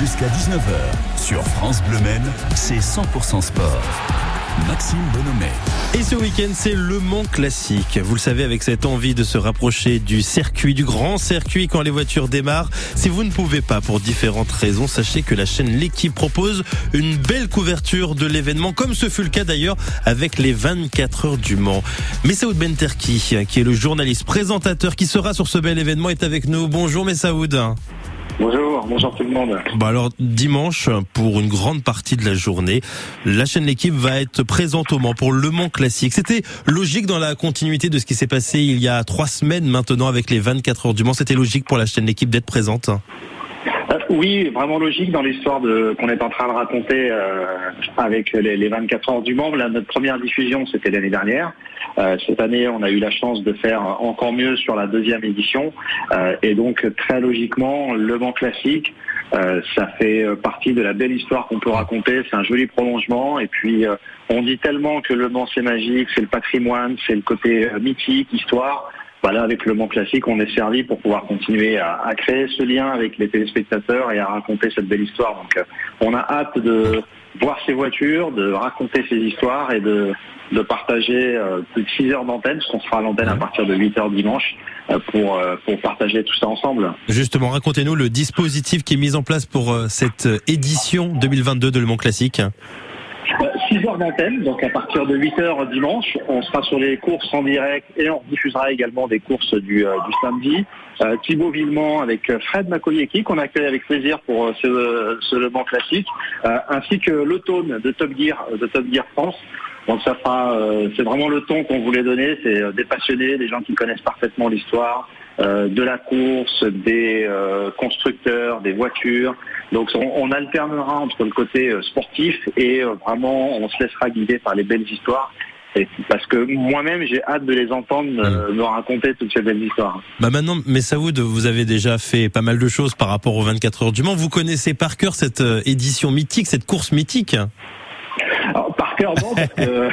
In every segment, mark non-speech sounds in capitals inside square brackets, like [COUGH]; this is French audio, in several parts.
Jusqu'à 19h, sur France Bleu Men, c'est 100% sport. Maxime Bonhomet. Et ce week-end, c'est Le Mans Classique. Vous le savez, avec cette envie de se rapprocher du circuit, du grand circuit quand les voitures démarrent. Si vous ne pouvez pas pour différentes raisons, sachez que la chaîne L'équipe propose une belle couverture de l'événement, comme ce fut le cas d'ailleurs avec les 24 heures du Mans. Messaoud Benterki, qui est le journaliste présentateur qui sera sur ce bel événement, est avec nous. Bonjour Messaoud. Bonjour, bonjour tout le monde. Bon alors dimanche, pour une grande partie de la journée, la chaîne L'équipe va être présente au Mans pour Le Mans Classique. C'était logique dans la continuité de ce qui s'est passé il y a trois semaines maintenant avec les 24 heures du Mans. C'était logique pour la chaîne L'équipe d'être présente? Euh, oui, vraiment logique dans l'histoire de qu'on est en train de raconter euh, avec les, les, 24 heures du Mans. notre première diffusion, c'était l'année dernière. Euh, cette année, on a eu la chance de faire encore mieux sur la deuxième édition. Euh, et donc, très logiquement, Le Mans Classique, euh, ça fait partie de la belle histoire qu'on peut raconter. C'est un joli prolongement. Et puis, on dit tellement que Le Mans, c'est magique, c'est le patrimoine, c'est le côté mythique, histoire. Voilà, avec le Mans Classique, on est servi pour pouvoir continuer à, à, créer ce lien avec les téléspectateurs et à raconter cette belle histoire. Donc, on a hâte de voir ces voitures, de raconter ces histoires et de, de partager euh, plus de 6 heures d'antenne, parce qu'on sera à l'antenne à partir de 8 heures dimanche, euh, pour, euh, pour partager tout ça ensemble. Justement, racontez-nous le dispositif qui est mis en place pour cette édition 2022 de Le Mans Classique. 6 heures d'antenne, donc à partir de 8 heures dimanche, on sera sur les courses en direct et on diffusera également des courses du, du samedi. Euh, Thibaut Villemont avec Fred Makoyeki qu'on accueille avec plaisir pour ce, ce Le Mans classique, ainsi que l'automne de Top Gear, de Top Gear France, donc ça fera, euh, c'est vraiment le ton qu'on voulait donner, c'est euh, des passionnés, des gens qui connaissent parfaitement l'histoire euh, de la course, des constructeurs, des voitures. Donc on, alternera entre le côté sportif et vraiment on se laissera guider par les belles histoires. Et parce que moi-même, j'ai hâte de les entendre me mmh. raconter toutes ces belles histoires. Bah maintenant, Messaoud, vous avez déjà fait pas mal de choses par rapport aux 24 heures du Mans. Vous connaissez par cœur cette édition mythique, cette course mythique? Parce que [LAUGHS]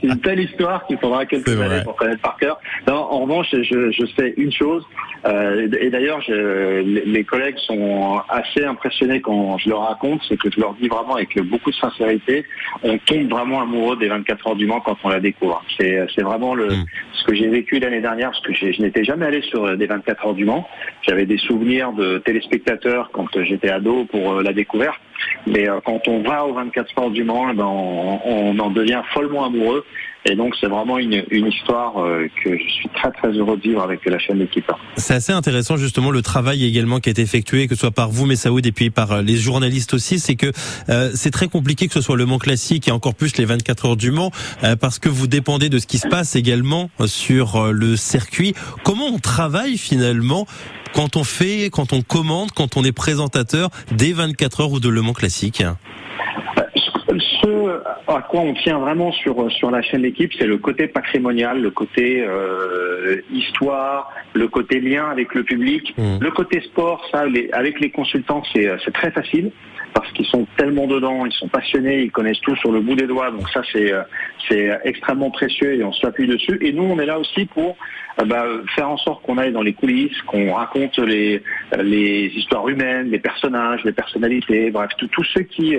c'est une telle histoire qu'il faudra quelques années pour connaître par cœur. Non, en revanche, je, je sais une chose, euh, et d'ailleurs, les collègues sont assez impressionnés quand je leur raconte, c'est que je leur dis vraiment avec beaucoup de sincérité, on tombe vraiment amoureux des 24 heures du Mans quand on la découvre. C'est vraiment le, mm. ce que j'ai vécu l'année dernière, parce que je n'étais jamais allé sur des 24 heures du Mans. J'avais des souvenirs de téléspectateurs quand j'étais ado pour euh, la découverte. Mais euh, quand on va aux 24 heures du Mans, eh ben on, on, en devient follement amoureux. Et donc c'est vraiment une, une histoire euh, que je suis très très heureux de vivre avec la chaîne d'équipe. C'est assez intéressant justement le travail également qui été effectué, que ce soit par vous, Messaoud, et puis par euh, les journalistes aussi, c'est que euh, c'est très compliqué que ce soit le Mans classique et encore plus les 24 heures du Mans, parce que vous dépendez de ce qui se passe également sur le circuit. Comment on travaille finalement quand on fait, quand on commande, quand on est présentateur des 24 heures ou de Le Mans classique? Ce à quoi on tient vraiment sur sur la chaîne d'équipe, c'est le côté patrimonial, le côté euh, histoire, le côté lien avec le public, mmh. le côté sport. Ça, avec les consultants, c'est c'est très facile parce qu'ils sont tellement dedans, ils sont passionnés, ils connaissent tout sur le bout des doigts. Donc ça, c'est c'est extrêmement précieux et on s'appuie dessus. Et nous, on est là aussi pour euh, bah, faire en sorte qu'on aille dans les coulisses, qu'on raconte les les histoires humaines, les personnages, les personnalités, bref, tous ceux qui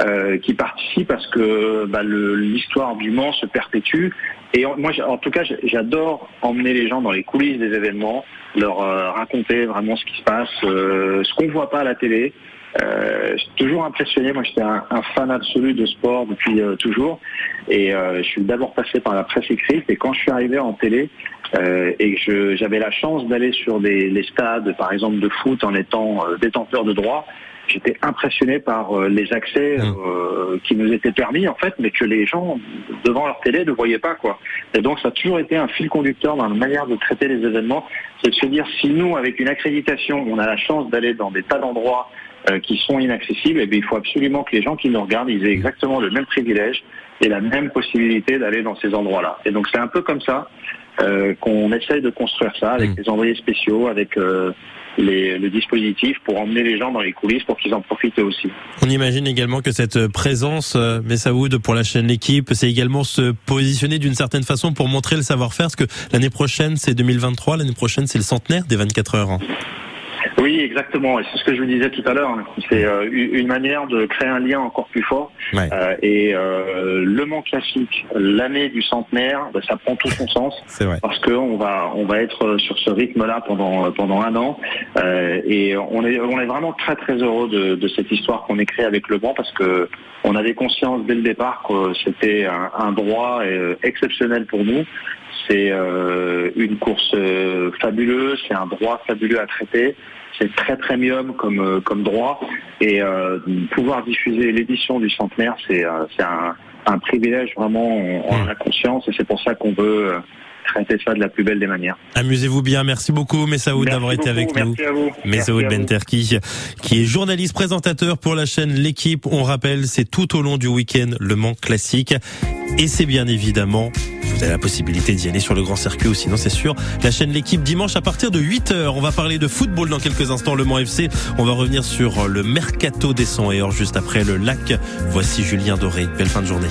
euh, qui participent que bah, l'histoire du Mans se perpétue. Et moi, en tout cas, j'adore emmener les gens dans les coulisses des événements, leur euh, raconter vraiment ce qui se passe, ce qu'on voit pas à la télé. Euh, je suis toujours impressionné. Moi, j'étais un, fan absolu de sport depuis euh, toujours. Et euh, je suis d'abord passé par la presse écrite. Et quand je suis arrivé en télé euh, et que j'avais la chance d'aller sur des, les stades, par exemple de foot, en étant détenteur de droit, j'étais impressionné par les accès mmh. qui nous étaient permis en fait, mais que les gens devant leur télé ne voyaient pas quoi. Et donc ça a toujours été un fil conducteur dans la manière de traiter les événements, c'est de se dire si nous avec une accréditation, on a la chance d'aller dans des tas d'endroits euh, qui sont inaccessibles, et eh bien, il faut absolument que les gens qui nous regardent, ils aient exactement le même privilège et la même possibilité d'aller dans ces endroits-là. Et donc c'est un peu comme ça euh, qu'on essaye de construire ça avec mmh. des envoyés spéciaux, avec euh, les, le dispositif pour emmener les gens dans les coulisses pour qu'ils en profitent aussi. On imagine également que cette présence, euh, Messaoud, pour la chaîne L'équipe, c'est également se positionner d'une certaine façon pour montrer le savoir-faire, parce que l'année prochaine c'est 2023, l'année prochaine c'est le centenaire des 24 heures. Oui, exactement. Et c'est ce que je vous disais tout à l'heure. Hein. C'est euh, une manière de créer un lien encore plus fort. Euh, et euh, le Mans classique, l'année du centenaire, bah, ça prend tout son [LAUGHS] sens. Vrai. Parce qu'on va on va être sur ce rythme-là pendant pendant un an. et on est on est vraiment très très heureux de, de cette histoire qu'on écrit avec le Mans parce que on avait conscience dès le départ que c'était un, un droit exceptionnel pour nous. C'est une course fabuleuse, c'est un droit fabuleux à traiter c'est très premium comme euh, comme droit et euh, pouvoir diffuser l'édition du centenaire, c'est euh, c'est un, un, privilège vraiment. On, a conscience et c'est pour ça qu'on veut traiter ça de la plus belle des manières. Amusez-vous bien. Merci beaucoup, Messaoud, d'avoir été avec nous. Messaoud Benterki, qui est journaliste présentateur pour la chaîne L'équipe. On rappelle, c'est tout au long du week-end Le Mans Classique. Et c'est bien évidemment la possibilité d'y aller sur le grand circuit ou sinon c'est sûr la chaîne L'équipe dimanche à partir de 8h. On va parler de football dans quelques instants, le Mans FC. On va revenir sur le mercato des 100 et juste après le lac. Voici Julien Doré. Belle fin de journée.